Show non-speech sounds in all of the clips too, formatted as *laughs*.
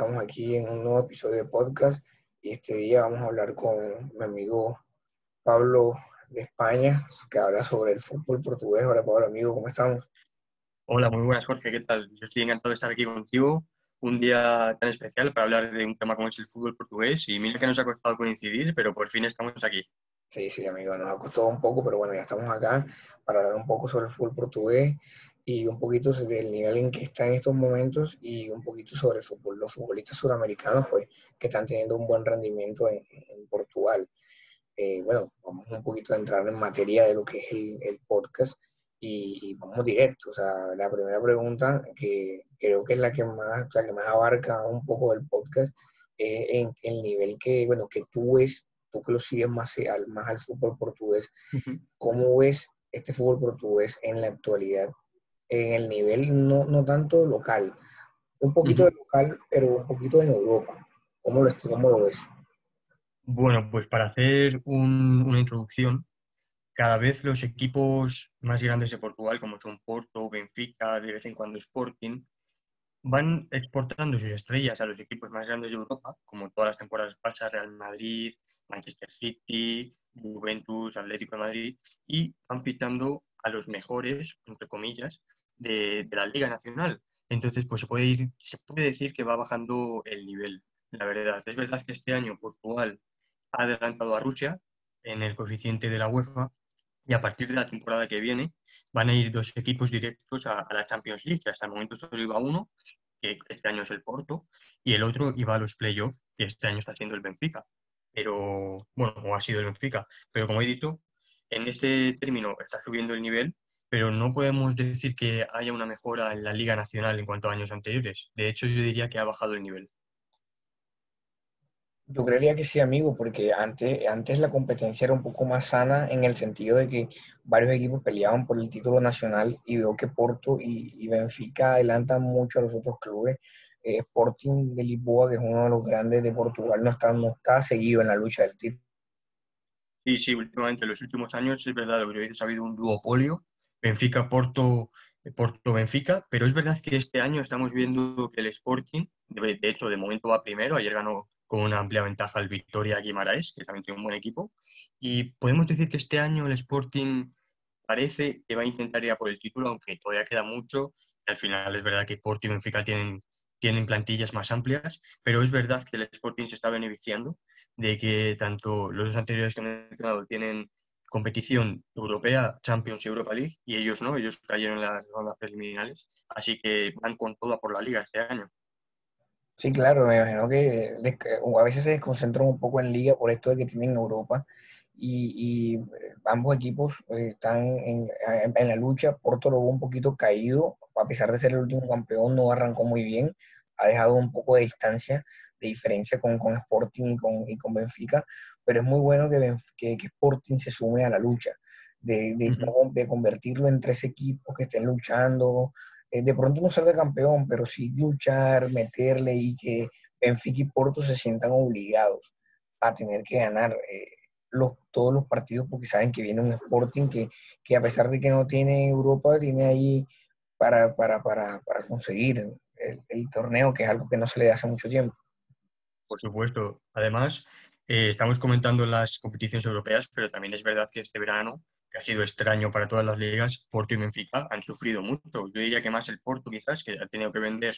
estamos aquí en un nuevo episodio de podcast y este día vamos a hablar con mi amigo Pablo de España, que habla sobre el fútbol portugués. Hola Pablo, amigo, ¿cómo estamos? Hola, muy buenas Jorge, ¿qué tal? Yo estoy encantado de estar aquí contigo, un día tan especial para hablar de un tema como es el fútbol portugués y mira que nos ha costado coincidir, pero por fin estamos aquí. Sí, sí, amigo, nos ha costado un poco, pero bueno, ya estamos acá para hablar un poco sobre el fútbol portugués y un poquito del nivel en que está en estos momentos y un poquito sobre el fútbol, los futbolistas suramericanos, pues, que están teniendo un buen rendimiento en, Portugal. Eh, bueno, vamos un poquito a entrar en materia de lo que es el, podcast y, vamos directo. O sea, la primera pregunta, que creo que es la que más, la que más abarca un poco del podcast, es en el nivel que, bueno, que tú ves tú que lo sigues más al, más al fútbol portugués, ¿cómo ves este fútbol portugués en la actualidad? En el nivel no, no tanto local, un poquito de local, pero un poquito en Europa. ¿Cómo lo, cómo lo ves? Bueno, pues para hacer una introducción, cada vez los equipos más grandes de Portugal, como son Porto, Benfica, de vez en cuando Sporting, van exportando sus estrellas a los equipos más grandes de Europa, como todas las temporadas pasadas, Real Madrid, Manchester City, Juventus, Atlético de Madrid, y van fichando a los mejores, entre comillas, de, la Liga Nacional. Entonces, pues se puede, ir, se puede decir que va bajando el nivel, la verdad. Es verdad que este año Portugal ha adelantado a Rusia en el coeficiente de la UEFA y a partir de la temporada que viene van a ir dos equipos directos a, la Champions League, hasta el momento solo iba uno, que este año es el Porto, y el otro iba a los playoffs, que este año está siendo el Benfica. Pero, bueno, o ha sido el Benfica. Pero como he dicho, en este término está subiendo el nivel, pero no podemos decir que haya una mejora en la Liga Nacional en cuanto a años anteriores. De hecho, yo diría que ha bajado el nivel. Yo creería que sí, amigo, porque antes, antes la competencia era un poco más sana en el sentido de que varios equipos peleaban por el título nacional y veo que Porto y, Benfica adelantan mucho a los otros clubes. Eh, Sporting de Lisboa, que es uno de los grandes de Portugal, no está, no está seguido en la lucha del título. Sí, sí, últimamente, en los últimos años es verdad lo que dices, ha habido un duopolio, Benfica-Porto, Porto-Benfica, pero es verdad que este año estamos viendo que el Sporting, de hecho, de momento va primero, ayer ganó con una amplia ventaja al Victoria Guimaraes, que también tiene un buen equipo. Y podemos decir que este año el Sporting parece que va a intentar ir a por el título, aunque todavía queda mucho. Al final es verdad que Porto y Benfica tienen, tienen plantillas más amplias, pero es verdad que el Sporting se está beneficiando de que tanto los dos anteriores que he mencionado tienen competición europea, Champions y Europa League, y ellos no, ellos cayeron en las rondas preliminares, así que van con toda por la liga este año. Sí, claro, me imagino que a veces se desconcentran un poco en liga por esto de que tienen Europa y, eh, ambos equipos eh, están en, la lucha. Porto lo un poquito caído, a pesar de ser el último campeón, no arrancó muy bien, ha dejado un poco de distancia, de diferencia con, con Sporting y con, y con Benfica, pero es muy bueno que, que, Sporting se sume a la lucha, de, de, de convertirlo en tres equipos que estén luchando, eh, de pronto no ser de campeón, pero sí luchar, meterle y que Benfica y Porto se sientan obligados a tener que ganar eh, los, todos los partidos porque saben que viene un Sporting que, que, a pesar de que no tiene Europa, tiene ahí para, para, para, para conseguir el, el, torneo, que es algo que no se le hace mucho tiempo. Por supuesto. Además, eh, estamos comentando las competiciones europeas, pero también es verdad que este verano que ha sido extraño para todas las ligas, Porto y Benfica han sufrido mucho. Yo diría que más el Porto quizás, que ha tenido que vender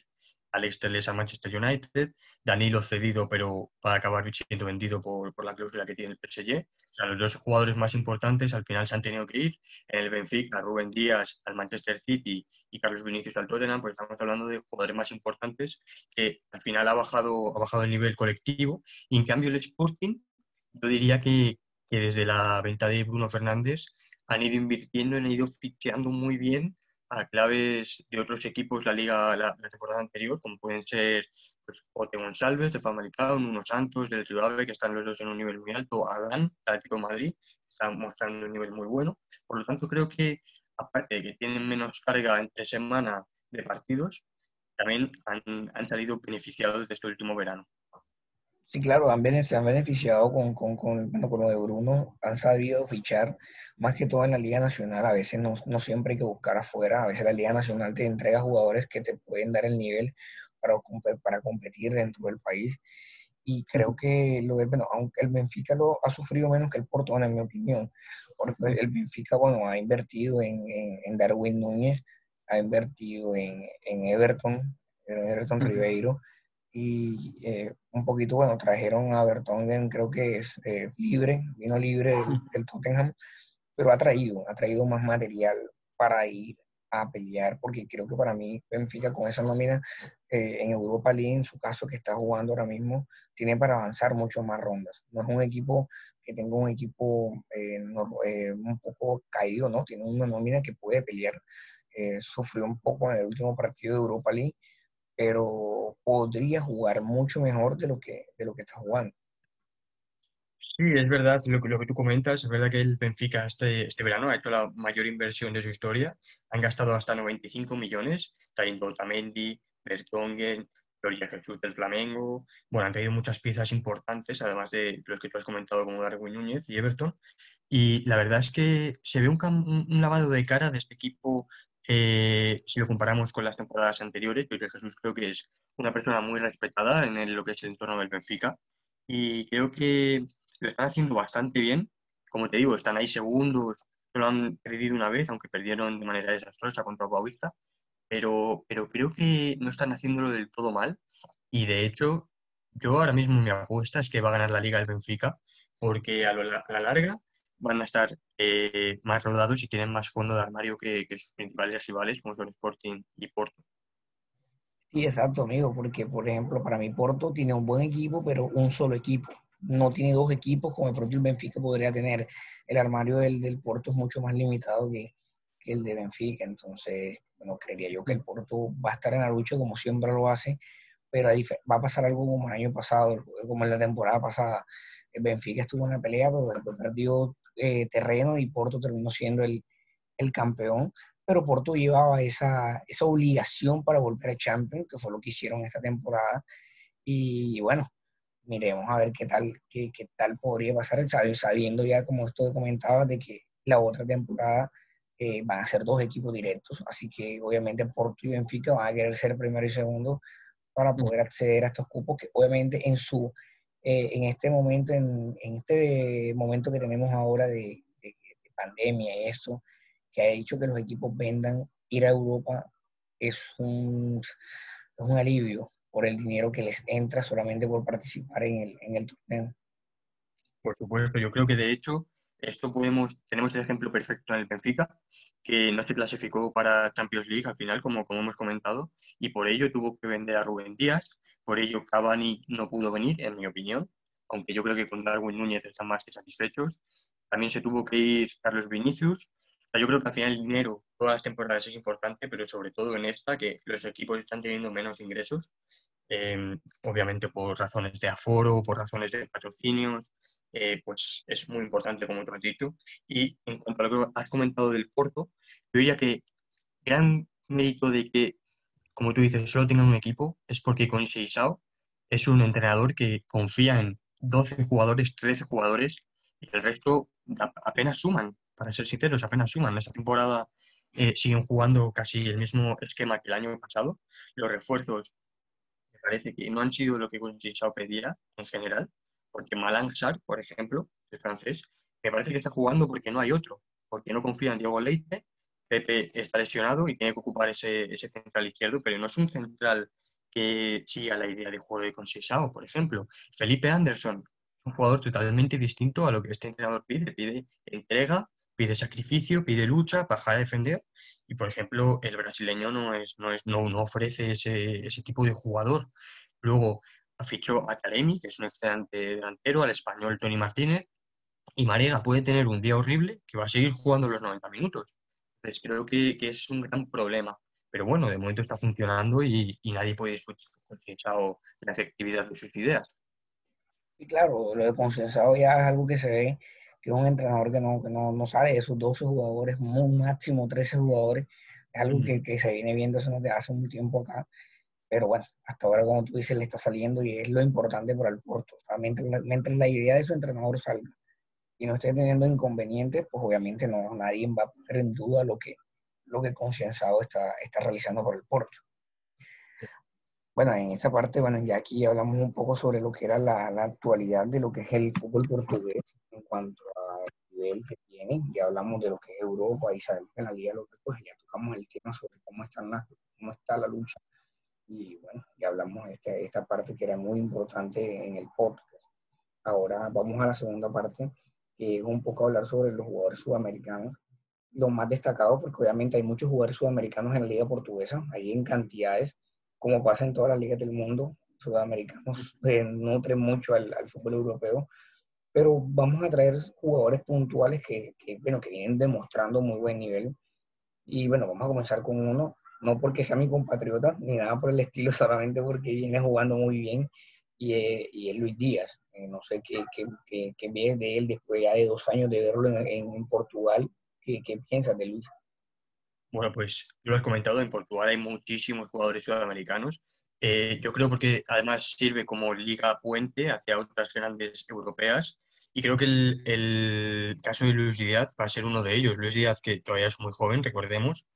Alex Telles a Manchester United, Danilo cedido, pero para acabar siendo vendido por, por la cláusula que tiene el PSG. O sea, los dos jugadores más importantes al final se han tenido que ir. En el Benfica, Rubén Díaz al Manchester City y Carlos Vinicius al Tottenham, pues estamos hablando de jugadores más importantes que al final ha bajado, ha bajado el nivel colectivo. Y en cambio el Sporting, yo diría que, que desde la venta de Bruno Fernández han ido invirtiendo, han ido ficheando muy bien a claves de otros equipos la liga la, temporada anterior, como pueden ser pues, Ote González de Famalicao, Nuno Santos del Ciudad que están los dos en un nivel muy alto, Adán, Atlético de Madrid, están mostrando un nivel muy bueno. Por lo tanto, creo que aparte de que tienen menos carga entre semana de partidos, también han, han salido beneficiados de este último verano. Sí, claro, han, se han beneficiado con, con, con, lo de Bruno, han sabido fichar más que todo en la Liga Nacional. A veces no, no, siempre hay que buscar afuera, a veces la Liga Nacional te entrega jugadores que te pueden dar el nivel para, para competir dentro del país. Y creo que lo de, bueno, aunque el Benfica lo ha sufrido menos que el Porto, en mi opinión, porque el Benfica, bueno, ha invertido en, en, Darwin Núñez, ha invertido en, en Everton, en Everton Ribeiro, y eh, un poquito, bueno, trajeron a Bertongen, creo que es eh, libre, vino libre del, Tottenham, pero ha traído, ha traído más material para ir a pelear, porque creo que para mí Benfica con esa nómina eh, en Europa League, en su caso que está jugando ahora mismo, tiene para avanzar mucho más rondas. No es un equipo que tenga un equipo un poco caído, ¿no? Tiene una nómina que puede pelear. sufrió un poco en el último partido de Europa League, pero podría jugar mucho mejor de lo que, de lo que está jugando. Sí, es verdad lo, lo, que tú comentas. Es verdad que el Benfica este, este verano ha hecho la mayor inversión de su historia. Han gastado hasta 95 millones, trayendo Otamendi, Bertongen, Gloria Jesús del Flamengo. Bueno, han traído muchas piezas importantes, además de los que tú has comentado, como Darwin Núñez y Everton. Y la verdad es que se ve un, un lavado de cara de este equipo eh, si lo comparamos con las temporadas anteriores, porque Jesús creo que es una persona muy respetada en lo que es el entorno del Benfica y creo que lo están haciendo bastante bien. Como te digo, están ahí segundos, solo han perdido una vez, aunque perdieron de manera desastrosa contra Boavista, pero, pero creo que no están haciéndolo del todo mal y de hecho yo ahora mismo mi apuesta es que va a ganar la liga el Benfica porque a, la larga van a estar eh, más rodados y tienen más fondo de armario que, sus principales rivales, como son Sporting y Porto. Sí, exacto, amigo, porque por ejemplo, para mí Porto tiene un buen equipo, pero un solo equipo. No tiene dos equipos como el propio Benfica podría tener. El armario del, del Porto es mucho más limitado que, que el de Benfica. Entonces, bueno, creería yo que el Porto va a estar en la lucha como siempre lo hace, pero va a pasar algo como el año pasado, como en la temporada pasada. El Benfica estuvo en la pelea, pero después perdió eh, terreno y Porto terminó siendo el, el, campeón. Pero Porto llevaba esa, esa obligación para volver a Champions, que fue lo que hicieron esta temporada. Y bueno, miremos a ver qué tal, qué, qué tal podría pasar, sabiendo ya, como esto comentaba, de que la otra temporada eh, van a ser dos equipos directos, así que obviamente Porto y Benfica van a querer ser primero y segundo para poder acceder a estos cupos que obviamente en su eh, en este momento, en, este momento que tenemos ahora de, pandemia y esto, que ha hecho que los equipos vendan, ir a Europa es un, es un alivio por el dinero que les entra solamente por participar en el, en el torneo. Por supuesto, yo creo que de hecho esto podemos, tenemos el ejemplo perfecto en el Benfica, que no se clasificó para Champions League al final, como, como hemos comentado, y por ello tuvo que vender a Rubén Díaz, por ello, Cavani no pudo venir, en mi opinión, aunque yo creo que con Darwin Núñez están más que satisfechos. También se tuvo que ir Carlos Vinicius. yo creo que al final el dinero, todas las temporadas es importante, pero sobre todo en esta, que los equipos están teniendo menos ingresos, eh, obviamente por razones de aforo, por razones de patrocinios, eh, pues es muy importante, como tú has dicho. Y en cuanto a lo que has comentado del Porto, yo diría que gran mérito de que como tú dices, solo tengan un equipo, es porque con Seisao es un entrenador que confía en 12 jugadores, 13 jugadores, y el resto apenas suman, para ser sinceros, apenas suman. Esta temporada eh, siguen jugando casi el mismo esquema que el año pasado. Los refuerzos me parece que no han sido lo que Seisao pedía en general, porque Malang Sar, por ejemplo, el francés, me parece que está jugando porque no hay otro, porque no confía en Diego Leite Pepe está lesionado y tiene que ocupar ese, central izquierdo, pero no es un central que siga la idea de juego de Conceição, por ejemplo. Felipe Anderson, un jugador totalmente distinto a lo que este entrenador pide. Pide entrega, pide sacrificio, pide lucha, bajar a defender. Y, por ejemplo, el brasileño no, es, no, es, no, ofrece ese, ese, tipo de jugador. Luego fichó a Taremi, que es un excelente delantero, al español Tony Martínez. Y Marega puede tener un día horrible que va a seguir jugando los 90 minutos. Pues creo que, que, es un gran problema. Pero bueno, de momento está funcionando y, y nadie puede discutir con la efectividad de sus ideas. Y claro, lo de Consensado ya es algo que se ve, que un entrenador que no, que no, no sale de esos 12 jugadores, un máximo 13 jugadores. Es algo que, que, se viene viendo desde hace un tiempo acá. Pero bueno, hasta ahora, como tú dices, le está saliendo y es lo importante para el Porto. mientras, mientras la idea de su entrenador salga y no esté teniendo inconvenientes, pues obviamente no, nadie va a poner en duda lo que, lo que Concienzado está, está realizando por el Porto. Bueno, en esa parte, bueno, ya aquí hablamos un poco sobre lo que era la, la actualidad de lo que es el fútbol portugués en cuanto al nivel que tiene. Ya hablamos de lo que es Europa y sabemos que la Liga Local, pues ya tocamos el tema sobre cómo, están las, cómo está la lucha. Y bueno, ya hablamos de esta, esta parte que era muy importante en el podcast. Ahora vamos a la segunda parte, es un poco hablar sobre los jugadores sudamericanos los más destacados, porque obviamente hay muchos jugadores sudamericanos en la liga portuguesa, hay en cantidades, como pasa en todas las ligas del mundo, sudamericanos eh, nutren mucho al, fútbol europeo, pero vamos a traer jugadores puntuales que, que, bueno, que vienen demostrando muy buen nivel. Y bueno, vamos a comenzar con uno, no porque sea mi compatriota, ni nada por el estilo, *laughs* solamente porque viene jugando muy bien, y, eh, y es Luis Díaz. Eh, no sé qué, qué, qué, qué de él después ya de dos años de verlo en, en Portugal ¿Qué, piensas de Luis? Bueno, pues lo has comentado, en Portugal hay muchísimos jugadores sudamericanos. Eh, yo creo porque además sirve como liga puente hacia otras grandes europeas. Y creo que el, el, caso de Luis Díaz va a ser uno de ellos. Luis Díaz, que todavía es muy joven, recordemos.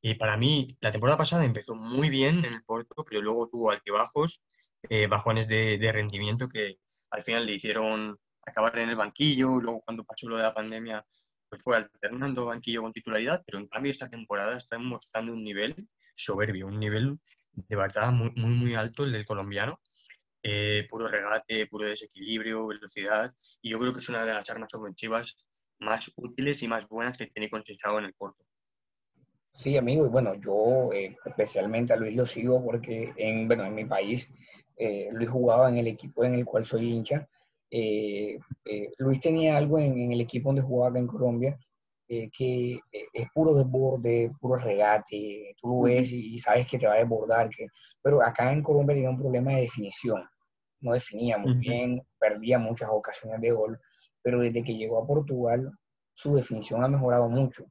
Y para mí, la temporada pasada empezó muy bien en el Porto, pero luego tuvo altibajos, eh, bajones de, de rendimiento que al final le hicieron acabar en el banquillo. Luego, cuando pasó lo de la pandemia, pues fue alternando banquillo con titularidad, pero en cambio esta temporada está mostrando un nivel soberbio, un nivel de verdad muy, muy, muy alto el del colombiano. Eh, puro regate, puro desequilibrio, velocidad, y yo creo que es una de las armas ofensivas más útiles y más buenas que tiene Conceição en el Porto. Sí, amigo, y bueno, yo eh, especialmente a Luis lo sigo porque en, bueno, en mi país eh, Luis jugaba en el equipo en el cual soy hincha. Eh, eh, Luis tenía algo en, el equipo donde jugaba acá en Colombia, que es puro desborde, puro regate, tú lo ves y, sabes que te va a desbordar, que, pero acá en Colombia tenía un problema de definición, no definía muy bien, perdía muchas ocasiones de gol, pero desde que llegó a Portugal, su definición ha mejorado mucho,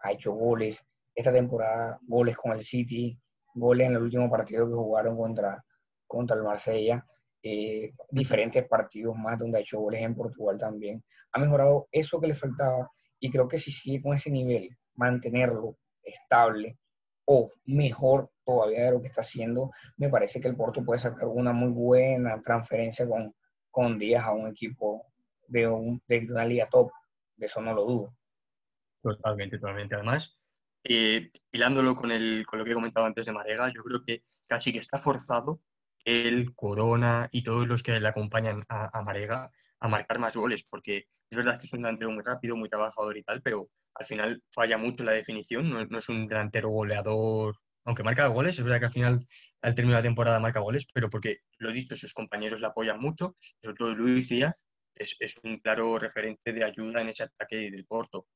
ha hecho goles, esta temporada goles con el City, goles en el último partido que jugaron contra, contra el Marsella, eh, diferentes partidos más donde ha hecho goles en Portugal también. Ha mejorado eso que le faltaba y creo que si sigue con ese nivel, mantenerlo estable o mejor todavía de lo que está haciendo, me parece que el Porto puede sacar una muy buena transferencia con, con Díaz a un equipo de, un, de una liga top. De eso no lo dudo. Totalmente, totalmente. Además, eh, hilándolo con, el, con lo que he comentado antes de Marega, yo creo que casi que está forzado el Corona y todos los que le acompañan a, Marega a marcar más goles, porque es verdad que es un delantero muy rápido, muy trabajador y tal, pero al final falla mucho la definición, no, es un delantero goleador, aunque marca goles, es verdad que al final al término de la temporada marca goles, pero porque lo dicho, sus compañeros le apoyan mucho, sobre todo Luis Díaz es, es un claro referente de ayuda en ese ataque del Porto.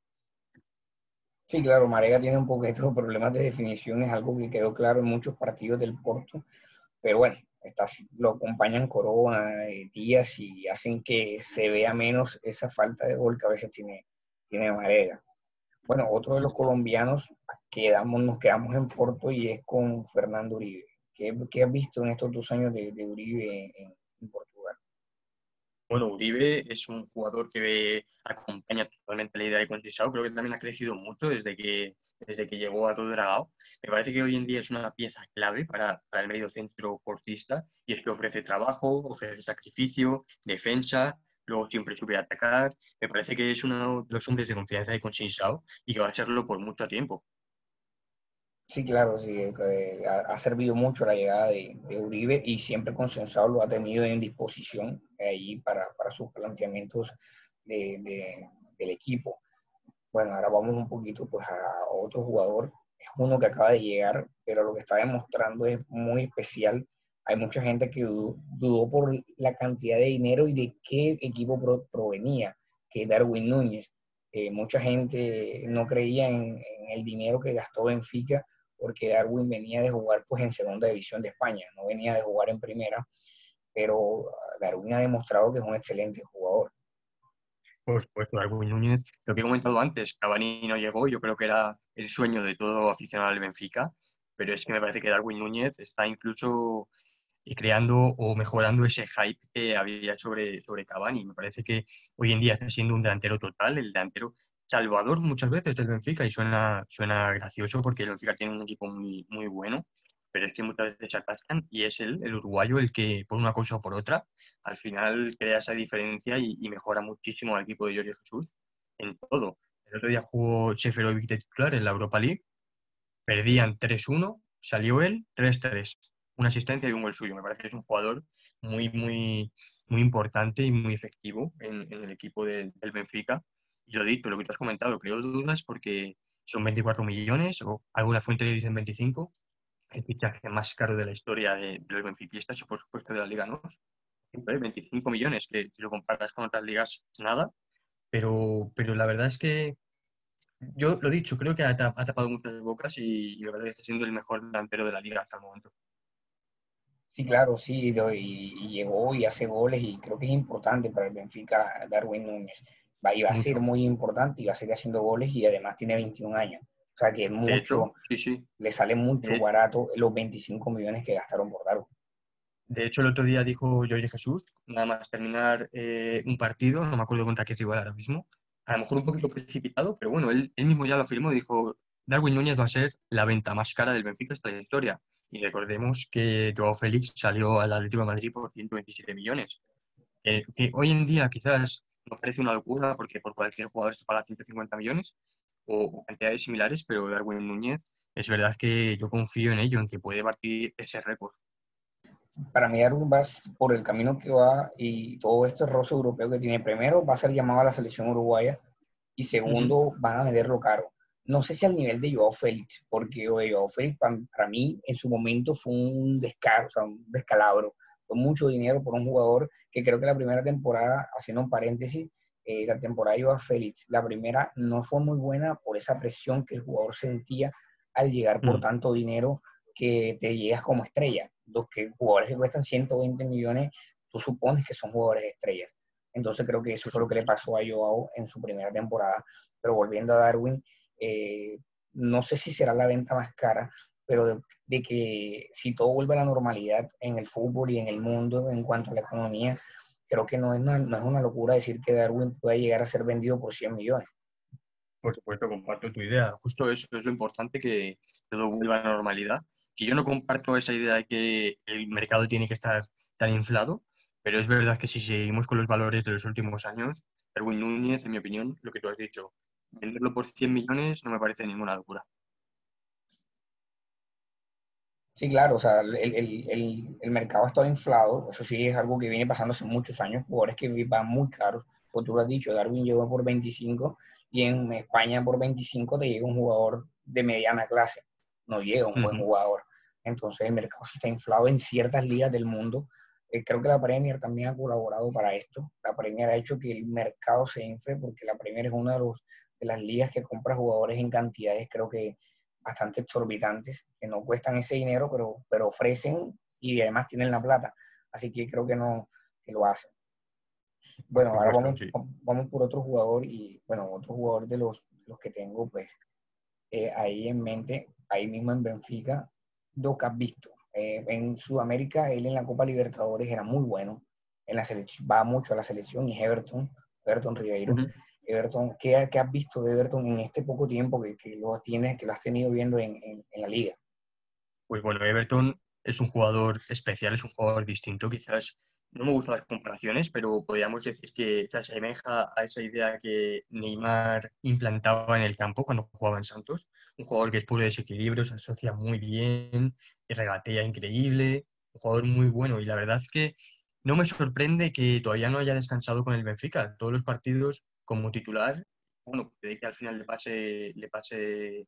Sí, claro, Marega tiene un poquito problemas de definición, es algo que quedó claro en muchos partidos del Porto, pero bueno, lo acompañan Corona, eh, Díaz y hacen que se vea menos esa falta de gol que a veces tiene, tiene Marega. Bueno, otro de los colombianos quedamos, nos quedamos en Porto y es con Fernando Uribe. ¿Qué, qué has visto en estos dos años de, Uribe en, en Porto? Bueno, Uribe es un jugador que acompaña totalmente la idea de Conceição. Creo que también ha crecido mucho desde que, desde que llegó a Dragao. Me parece que hoy en día es una pieza clave para, para el medio centro portista y es que ofrece trabajo, ofrece sacrificio, defensa, luego siempre sube a atacar. Me parece que es uno de los hombres de confianza de Conceição y que va a serlo por mucho tiempo. Sí, claro, sí, eh, ha, servido mucho la llegada de, Uribe y siempre Consensado lo ha tenido en disposición ahí para, sus planteamientos de, del equipo. Bueno, ahora vamos un poquito pues a otro jugador, es uno que acaba de llegar, pero lo que está demostrando es muy especial. Hay mucha gente que dudó, por la cantidad de dinero y de qué equipo provenía, que es Darwin Núñez. Eh, mucha gente no creía en, en, el dinero que gastó Benfica porque Darwin venía de jugar pues en segunda división de España, no venía de jugar en primera, pero Darwin ha demostrado que es un excelente jugador. Por supuesto, Darwin Núñez, lo que he comentado antes, Cavani no llegó, yo creo que era el sueño de todo aficionado al Benfica, pero es que me parece que Darwin Núñez está incluso creando o mejorando ese hype que había sobre, sobre Cavani. Me parece que hoy en día está siendo un delantero total, el delantero Salvador muchas veces del Benfica y suena, suena gracioso porque el Benfica tiene un equipo muy, muy bueno, pero es que muchas veces se atascan y es el, el uruguayo el que, por una cosa o por otra, al final crea esa diferencia y, mejora muchísimo al equipo de Jorge Jesús en todo. El otro día jugó Seferovic de titular en la Europa League, perdían 3-1, salió él 3-3, una asistencia y un gol suyo. Me parece que es un jugador muy, muy, muy importante y muy efectivo en, el equipo del Benfica. Y lo dicho, lo que tú has comentado, creo dudas porque son 24 millones o alguna fuente le dicen 25 el fichaje más caro de la historia de, los benfiquistas y por supuesto de la Liga ¿no? 25 millones, que si lo comparas con otras ligas, nada. Pero, pero la verdad es que yo lo he dicho, creo que ha, tapado muchas bocas y, la verdad está siendo el mejor delantero de la liga hasta el momento. Sí, claro, sí, y, llegó y hace goles y creo que es importante para el Benfica Darwin Núñez. Va, y va a ser muy importante y va a seguir haciendo goles y además tiene 21 años. O sea que mucho, le sale mucho barato los 25 millones que gastaron por Darwin. De hecho, el otro día dijo Jorge Jesús, nada más terminar eh, un partido, no me acuerdo contra qué rival ahora mismo, a lo mejor un poquito precipitado, pero bueno, él, mismo ya lo afirmó, dijo, Darwin Núñez va a ser la venta más cara del Benfica esta historia. Y recordemos que Joao Félix salió al Atlético de Madrid por 127 millones. Eh, que hoy en día quizás no parece una locura porque por cualquier jugador se paga 150 millones, o cantidades similares, pero Darwin Núñez es verdad que yo confío en ello, en que puede partir ese récord. Para mí Darwin va por el camino que va y todo este roce europeo que tiene, primero va a ser llamado a la selección uruguaya y segundo van a venderlo caro. No sé si al nivel de Joao Félix, porque Joao Félix para, mí en su momento fue un descaro, o sea, un descalabro. Fue mucho dinero por un jugador que creo que la primera temporada, haciendo un paréntesis, eh, la temporada de Félix, la primera no fue muy buena por esa presión que el jugador sentía al llegar por mm. tanto dinero que te llegas como estrella. Los que, jugadores que cuestan 120 millones, tú supones que son jugadores estrellas. Entonces creo que eso fue lo que le pasó a Joao en su primera temporada. Pero volviendo a Darwin, eh, no sé si será la venta más cara, pero de, que si todo vuelve a la normalidad en el fútbol y en el mundo en cuanto a la economía, creo que no es, una, no es una locura decir que Darwin pueda llegar a ser vendido por 100 millones. Por supuesto, comparto tu idea. Justo eso es lo importante, que todo vuelva a la normalidad. Que yo no comparto esa idea de que el mercado tiene que estar tan inflado, pero es verdad que si seguimos con los valores de los últimos años, Darwin Núñez, en mi opinión, lo que tú has dicho, venderlo por 100 millones no me parece ninguna locura. Sí, claro, o sea, el, el, el, mercado ha estado inflado, eso sí es algo que viene pasando hace muchos años, jugadores que van muy caros, como tú lo has dicho, Darwin llegó por 25 y en España por 25 te llega un jugador de mediana clase, no llega un buen jugador. Entonces el mercado se está inflado en ciertas ligas del mundo. Eh, creo que la Premier también ha colaborado para esto. La Premier ha hecho que el mercado se infle porque la Premier es una de, los, de las ligas que compra jugadores en cantidades, creo que bastante exorbitantes, que no cuestan ese dinero, pero, pero ofrecen y además tienen la plata. Así que creo que no que lo hacen. Bueno, ahora vamos, vamos, por otro jugador y, bueno, otro jugador de los, los que tengo, pues, eh, ahí en mente, ahí mismo en Benfica, do has visto. Eh, en Sudamérica, él en la Copa Libertadores era muy bueno. En la selección, va mucho a la selección y Everton, Everton Ribeiro. Everton, ¿qué, has visto de Everton en este poco tiempo que, lo tienes, que lo has tenido viendo en, la liga? Pues bueno, Everton es un jugador especial, es un jugador distinto. Quizás no me gustan las comparaciones, pero podríamos decir que se asemeja a esa idea que Neymar implantaba en el campo cuando jugaba en Santos. Un jugador que es puro desequilibrio, se asocia muy bien, regatea increíble, un jugador muy bueno. Y la verdad es que no me sorprende que todavía no haya descansado con el Benfica. Todos los partidos como titular, bueno, que al final le pase, le pase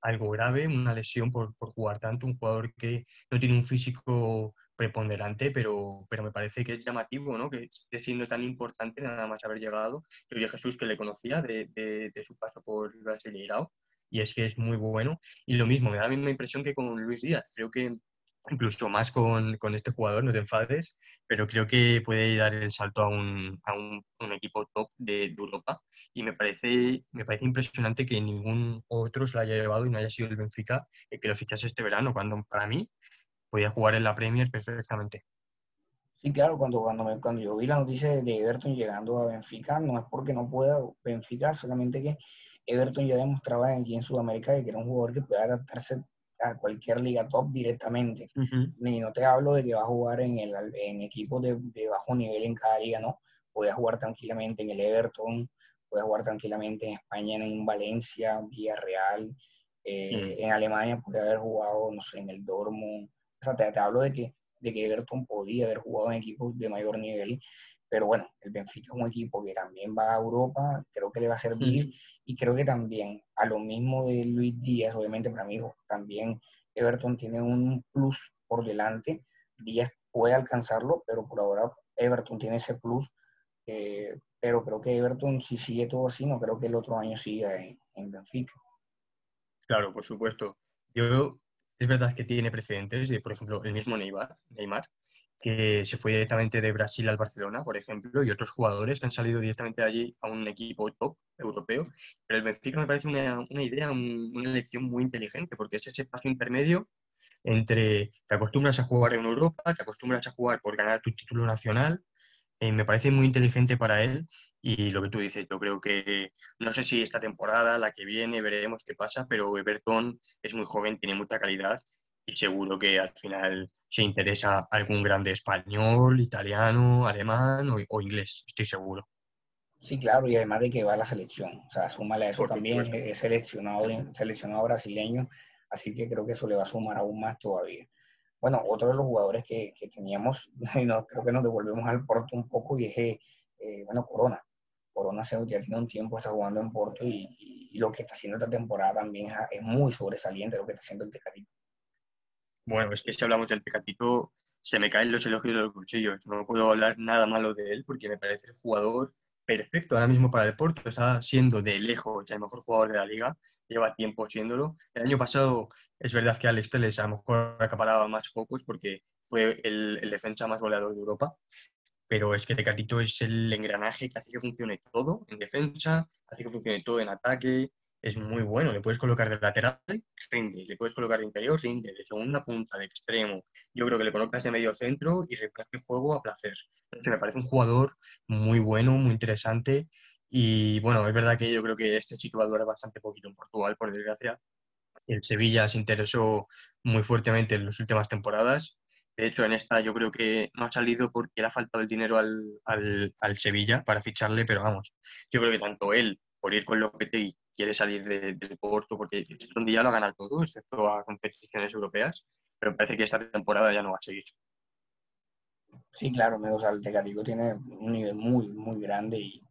algo grave, una lesión por, por, jugar tanto, un jugador que no tiene un físico preponderante, pero, pero me parece que es llamativo, ¿no? Que esté siendo tan importante nada más haber llegado. Yo Jesús que le conocía de, de, su paso por Brasileirao y es que es muy bueno. Y lo mismo, me da la misma impresión que con Luis Díaz. Creo que incluso más con, con, este jugador, no te enfades, pero creo que puede dar el salto a un, a un, equipo top de, Europa y me parece, me parece impresionante que ningún otro se lo haya llevado y no haya sido el Benfica el que lo fichase este verano, cuando para mí podía jugar en la Premier perfectamente. Sí, claro, cuando, cuando, me, cuando yo vi la noticia de Everton llegando a Benfica, no es porque no pueda Benfica, solamente que Everton ya demostraba aquí en Sudamérica que era un jugador que puede adaptarse a cualquier liga top directamente. Ni no te hablo de que va a jugar en, el, en equipos de, de, bajo nivel en cada liga, no. Puede jugar tranquilamente en el Everton, puede jugar tranquilamente en España, en un Valencia, Villarreal. Eh, En Alemania puede haber jugado, no sé, en el Dortmund. O sea, te, te hablo de que, de que Everton podía haber jugado en equipos de mayor nivel pero bueno, el Benfica es un equipo que también va a Europa, creo que le va a servir. Y creo que también, a lo mismo de Luis Díaz, obviamente para mí también Everton tiene un plus por delante. Díaz puede alcanzarlo, pero por ahora Everton tiene ese plus. Eh, pero creo que Everton, si sigue todo así, no creo que el otro año siga en, en Benfica. Claro, por supuesto. Yo, es verdad que tiene precedentes de, por ejemplo, el mismo Neymar, Neymar que se fue directamente de Brasil al Barcelona, por ejemplo, y otros jugadores que han salido directamente de allí a un equipo top europeo. Pero el Benfica me parece una, una idea, una elección muy inteligente, porque es ese paso intermedio entre te acostumbras a jugar en Europa, te acostumbras a jugar por ganar tu título nacional. Eh, me parece muy inteligente para él y lo que tú dices, yo creo que no sé si esta temporada, la que viene, veremos qué pasa, pero Everton es muy joven, tiene mucha calidad y seguro que al final se interesa algún grande español, italiano, alemán o, inglés, estoy seguro. Sí, claro, y además de que va a la selección, o sea, súmale a eso también, es seleccionado, seleccionado brasileño, así que creo que eso le va a sumar aún más todavía. Bueno, otro de los jugadores que, que teníamos, *laughs* y no, creo que nos devolvemos al Porto un poco, y es, eh, bueno, Corona. Corona ya tiene un tiempo, está jugando en Porto y, y, lo que está haciendo esta temporada también es, es muy sobresaliente lo que está haciendo el Tecatito. Bueno, es que si hablamos del Tecatito, se me caen los elogios de los cuchillos. No puedo hablar nada malo de él porque me parece el jugador perfecto ahora mismo para el Porto. Está siendo de lejos el mejor jugador de la liga. Lleva tiempo siéndolo. El año pasado es verdad que Alex Teles a lo mejor acaparaba más focos porque fue el, el defensa más goleador de Europa. Pero es que Tecatito es el engranaje que hace que funcione todo en defensa, hace que funcione todo en ataque, es muy bueno. Le puedes colocar de lateral, rinde. Le puedes colocar de interior, rinde. De segunda punta, de extremo. Yo creo que le colocas de medio centro y reemplaza el juego a placer. me parece un jugador muy bueno, muy interesante. Y bueno, es verdad que yo creo que este chico va a durar bastante poquito en Portugal, por desgracia. El Sevilla se interesó muy fuertemente en las últimas temporadas. De hecho, en esta yo creo que no ha salido porque le ha faltado el dinero al, al, al Sevilla para ficharle, pero vamos, yo creo que tanto él, por ir con Lopetegui, quiere salir de, del Porto porque donde ya lo ha ganado todo, excepto a competiciones europeas, pero parece que esta temporada ya no va a seguir. Sí, claro, o sea, el Tecatico tiene un nivel muy, muy grande y,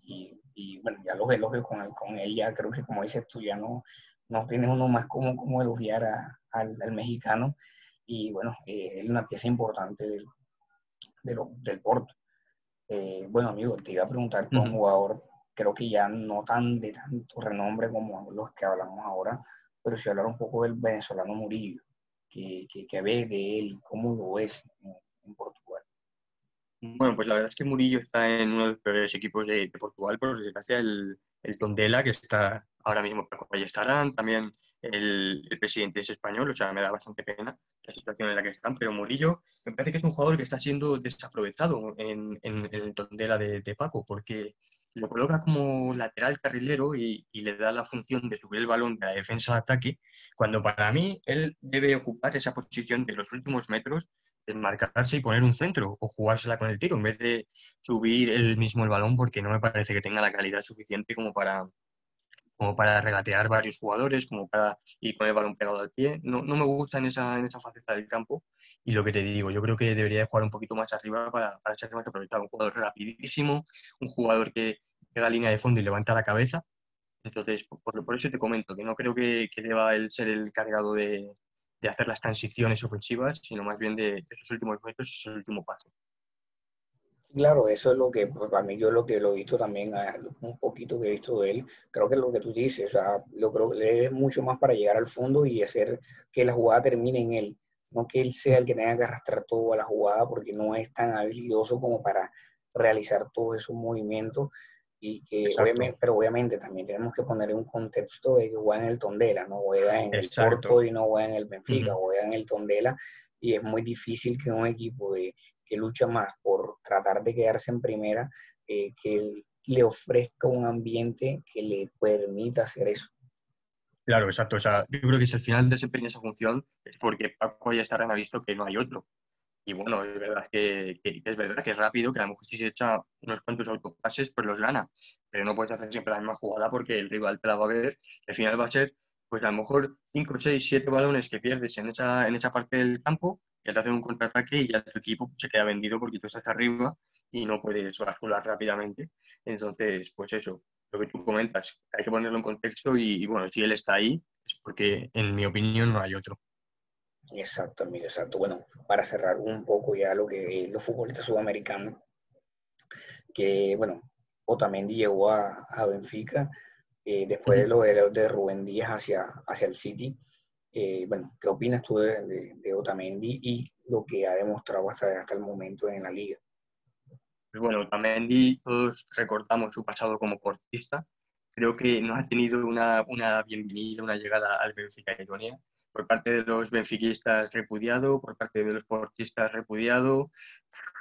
y, bueno, ya los elogios con, con ella, creo que como dices tú, ya no, no tienes uno más como, como elogiar a, al, mexicano y bueno, eh, es una pieza importante del, de lo, del Porto. Eh, bueno, amigo, te iba a preguntar por un jugador creo que ya no tan de tanto renombre como los que hablamos ahora, pero sí hablar un poco del venezolano Murillo, que, que, ve de él, cómo lo es en, Portugal. Bueno, pues la verdad es que Murillo está en uno de los peores equipos de, Portugal, por desgracia, el, el Tondela, que está ahora mismo con estarán, también el, el, presidente es español, o sea, me da bastante pena la situación en la que están, pero Murillo me parece que es un jugador que está siendo desaprovechado en, en, el Tondela de, de Paco, porque lo coloca como lateral carrilero y, le da la función de subir el balón de la defensa al ataque, cuando para mí él debe ocupar esa posición de los últimos metros, de marcarse y poner un centro o jugársela con el tiro, en vez de subir él mismo el balón, porque no me parece que tenga la calidad suficiente como para, como para regatear varios jugadores, como para ir con el balón pegado al pie. No, no me gusta en esa, en esa faceta del campo. Y lo que te digo, yo creo que debería jugar un poquito más arriba para, para ser más aprovechado. Un jugador rapidísimo, un jugador que pega línea de fondo y levanta la cabeza. Entonces, por, por eso te comento que no creo que, que deba él ser el cargado de, de, hacer las transiciones ofensivas, sino más bien de, esos últimos metros y ese último paso. Claro, eso es lo que, pues, para mí, yo lo que lo he visto también, ah, un poquito que he visto de él, creo que es lo que tú dices, o sea, lo creo que es mucho más para llegar al fondo y hacer que la jugada termine en él, no que él sea el que tenga que arrastrar toda la jugada porque no es tan habilidoso como para realizar todos esos movimientos y que obviamente, pero obviamente también tenemos que poner un contexto de que juega en el Tondela, no juega en el Porto y no juega en el Benfica, juega en el Tondela y es muy difícil que un equipo de, que lucha más por tratar de quedarse en primera, eh, que le ofrezca un ambiente que le permita hacer eso. Claro, exacto. O sea, yo creo que si al final desempeña esa función es porque Paco ya ha visto que no hay otro. Y bueno, es verdad que, es verdad que es rápido, que a lo mejor si se echa unos cuantos autopases, pues los gana. Pero no puedes hacer siempre la misma jugada porque el rival te la va a ver. al final va a ser, pues a lo mejor 5, 6, 7 balones que pierdes en esa, en esa parte del campo, y te hacen un contraataque y ya tu equipo se queda vendido porque tú estás arriba y no puedes bascular rápidamente. Entonces, pues eso, lo que tú comentas, hay que ponerlo en contexto y, bueno, si él está ahí es porque en mi opinión no hay otro. Exacto, amigo, exacto. Bueno, para cerrar un poco ya lo que los futbolistas sudamericanos, que bueno, Otamendi llegó a, a Benfica eh, después de lo de, Rubén Díaz hacia, hacia el City. Eh, bueno, ¿qué opinas tú de, de, Otamendi y lo que ha demostrado hasta, hasta el momento en la liga? Pues bueno, Otamendi, todos recordamos su pasado como portista. Creo que no ha tenido una, bienvenida, una llegada al Benfica Letonia por parte de los benfiquistas repudiado, por parte de los portistas repudiado.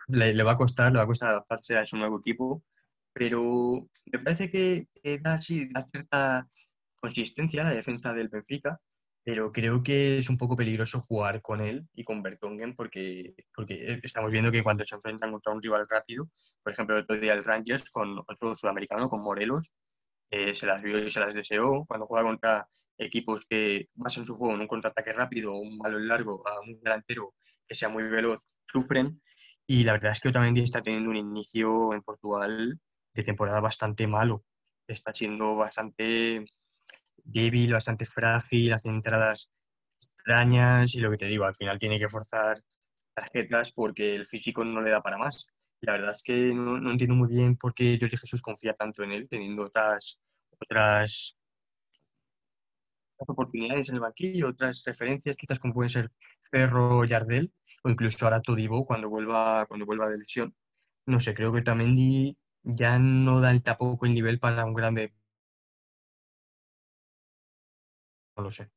Le, va a costar, le va a costar adaptarse a su nuevo equipo, pero me parece que, da, cierta consistencia a la defensa del Benfica, pero creo que es un poco peligroso jugar con él y con Bertongen porque, porque estamos viendo que cuando se enfrentan contra un rival rápido, por ejemplo, el otro día el Rangers con otro sudamericano, con Morelos, eh, se las vio y se las deseó. Cuando juega contra equipos que basan su juego en un contraataque rápido o un balón largo a un delantero que sea muy veloz, sufren. Y la verdad es que Otamendi está teniendo un inicio en Portugal de temporada bastante malo. Está siendo bastante débil, bastante frágil, hace entradas extrañas y lo que te digo, al final tiene que forzar tarjetas porque el físico no le da para más. La verdad es que no, entiendo muy bien por qué Jorge Jesús confía tanto en él, teniendo otras, otras oportunidades en el banquillo, otras referencias, quizás como pueden ser Ferro, Yardel, o incluso ahora Todibo cuando vuelva, cuando vuelva de lesión. No sé, creo que Tamendi ya no da el tampoco el nivel para un grande. No lo sé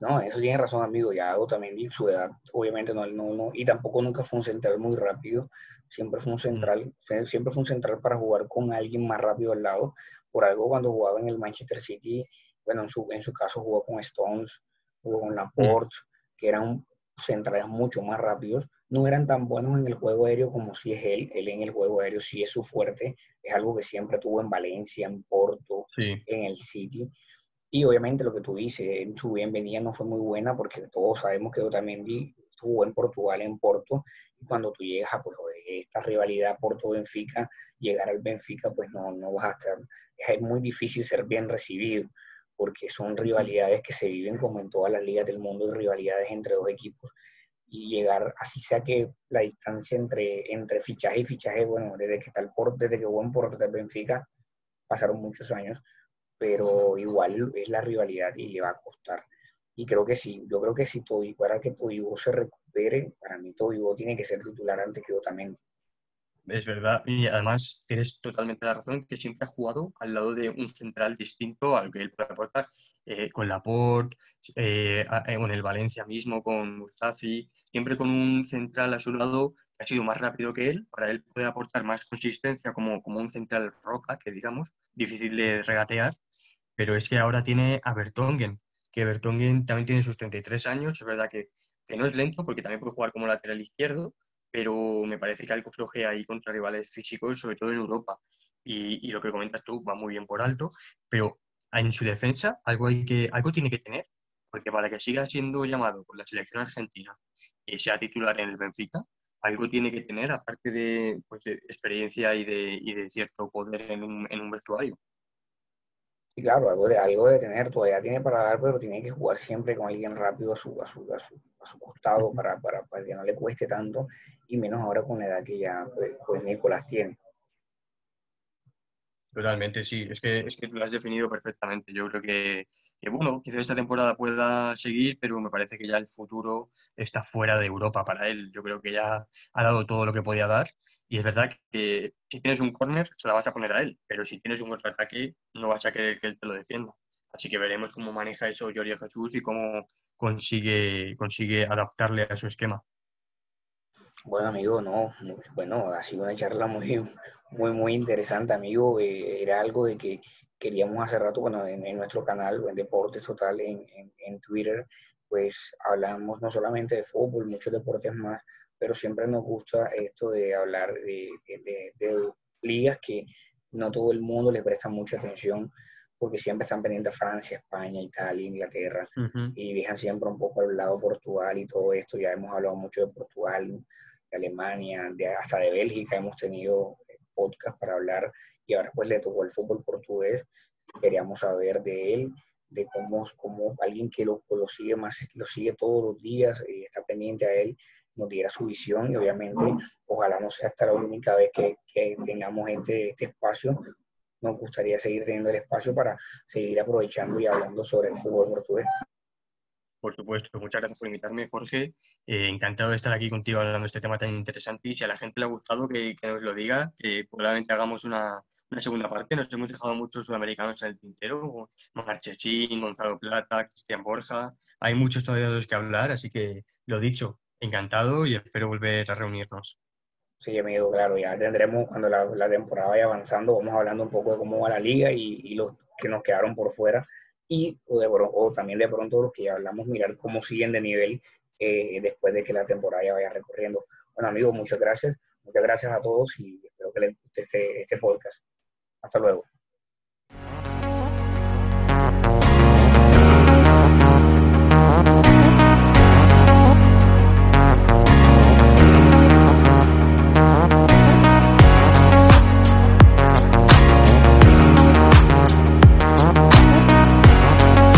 no, eso tiene razón, amigo. Ya hago también su edad, obviamente no, no, no, y tampoco nunca fue un central muy rápido. Siempre fue un mm. central, siempre fue un central para jugar con alguien más rápido al lado. Por algo cuando jugaba en el Manchester City, bueno, en su, en su caso jugó con Stones, jugó con Laporte, mm. que eran centrales mucho más rápidos. No eran tan buenos en el juego aéreo como si es él. Él en el juego aéreo sí es su fuerte. Es algo que siempre tuvo en Valencia, en Porto, en el City y obviamente lo que tú dices, en su bienvenida no fue muy buena porque todos sabemos que Otamendi jugó en Portugal, en Porto, y cuando tú llegas a pues, esta rivalidad Porto-Benfica, llegar al Benfica, pues no, no vas a estar, es muy difícil ser bien recibido, porque son rivalidades que se viven como en todas las ligas del mundo, rivalidades entre dos equipos, y llegar, así sea que la distancia entre, entre fichaje y fichaje, bueno, desde que está el Porto, desde que jugó en Porto del Benfica, pasaron muchos años, pero igual es la rivalidad y le va a costar. Y creo que sí, yo creo que si todo, para que Todibo se recupere, para mí Todibo tiene que ser titular antes que Otamendi. Es verdad, y además tienes totalmente la razón que siempre ha jugado al lado de un central distinto al que él puede aportar, eh, con Laporte, eh, con el Valencia mismo, con Mustafi, siempre con un central a su lado que ha sido más rápido que él, para él puede aportar más consistencia como, como un central roca, que digamos, difícil de regatear, pero es que ahora tiene a Bertongen, que Bertongen también tiene sus 33 años, es verdad que, no es lento porque también puede jugar como lateral izquierdo, pero me parece que algo flojea ahí contra rivales físicos, sobre todo en Europa. Y, lo que comentas tú va muy bien por alto, pero en su defensa algo, hay que, algo tiene que tener, porque para que siga siendo llamado por la selección argentina y sea titular en el Benfica, algo tiene que tener, aparte de, pues, experiencia y de, y de, cierto poder en un, en un vestuario. Y claro, algo de, algo de tener, todavía tiene para dar, pero tiene que jugar siempre con alguien rápido a su, a su, a su, costado para, para, para, que no le cueste tanto, y menos ahora con la edad que ya pues, pues, Nicolás tiene. Totalmente, sí, es que, es que lo has definido perfectamente. Yo creo que, que, bueno, quizás esta temporada pueda seguir, pero me parece que ya el futuro está fuera de Europa para él. Yo creo que ya ha dado todo lo que podía dar y es verdad que si tienes un corner, se la vas a poner a él, pero si tienes un contraataque, no vas a querer que él te lo defienda. Así que veremos cómo maneja eso Jorge Jesús y cómo consigue, consigue adaptarle a su esquema. Bueno, amigo, no, bueno, ha sido una charla muy, Muy, muy interesante, amigo. Eh, era algo de que queríamos hace rato, bueno, en, nuestro canal, en Deportes Total, en, en, Twitter, pues hablamos no solamente de fútbol, muchos deportes más, pero siempre nos gusta esto de hablar de, de, ligas que no todo el mundo le presta mucha atención porque siempre están pendientes a Francia, España, Italia, Inglaterra, y dejan siempre un poco al lado Portugal y todo esto. Ya hemos hablado mucho de Portugal, de Alemania, de, hasta de Bélgica hemos tenido podcast para hablar y ahora pues le tocó el fútbol portugués. Queríamos saber de él, de cómo, cómo alguien que lo, lo sigue más, lo sigue todos los días y está pendiente a él, nos diera su visión y obviamente ojalá no sea hasta la única vez que, que tengamos este, este espacio. Nos gustaría seguir teniendo el espacio para seguir aprovechando y hablando sobre el fútbol portugués. Por supuesto, muchas gracias por invitarme, Jorge. Eh, encantado de estar aquí contigo hablando de este tema tan interesante y si a la gente le ha gustado, que, que nos lo diga, que probablemente hagamos una, una, segunda parte. Nos hemos dejado muchos sudamericanos en el tintero, Marchesín, Gonzalo Plata, Cristian Borja. Hay muchos todavía de los que hablar, así que lo dicho, encantado y espero volver a reunirnos. Sí, amigo, claro, ya tendremos cuando la, la temporada vaya avanzando, vamos hablando un poco de cómo va la liga y, y los que nos quedaron por fuera y o, también de pronto los que ya hablamos, mirar cómo siguen de nivel eh, después de que la temporada ya vaya recorriendo. Bueno, amigos, muchas gracias. Muchas gracias a todos y espero que les guste este, este podcast. Hasta luego.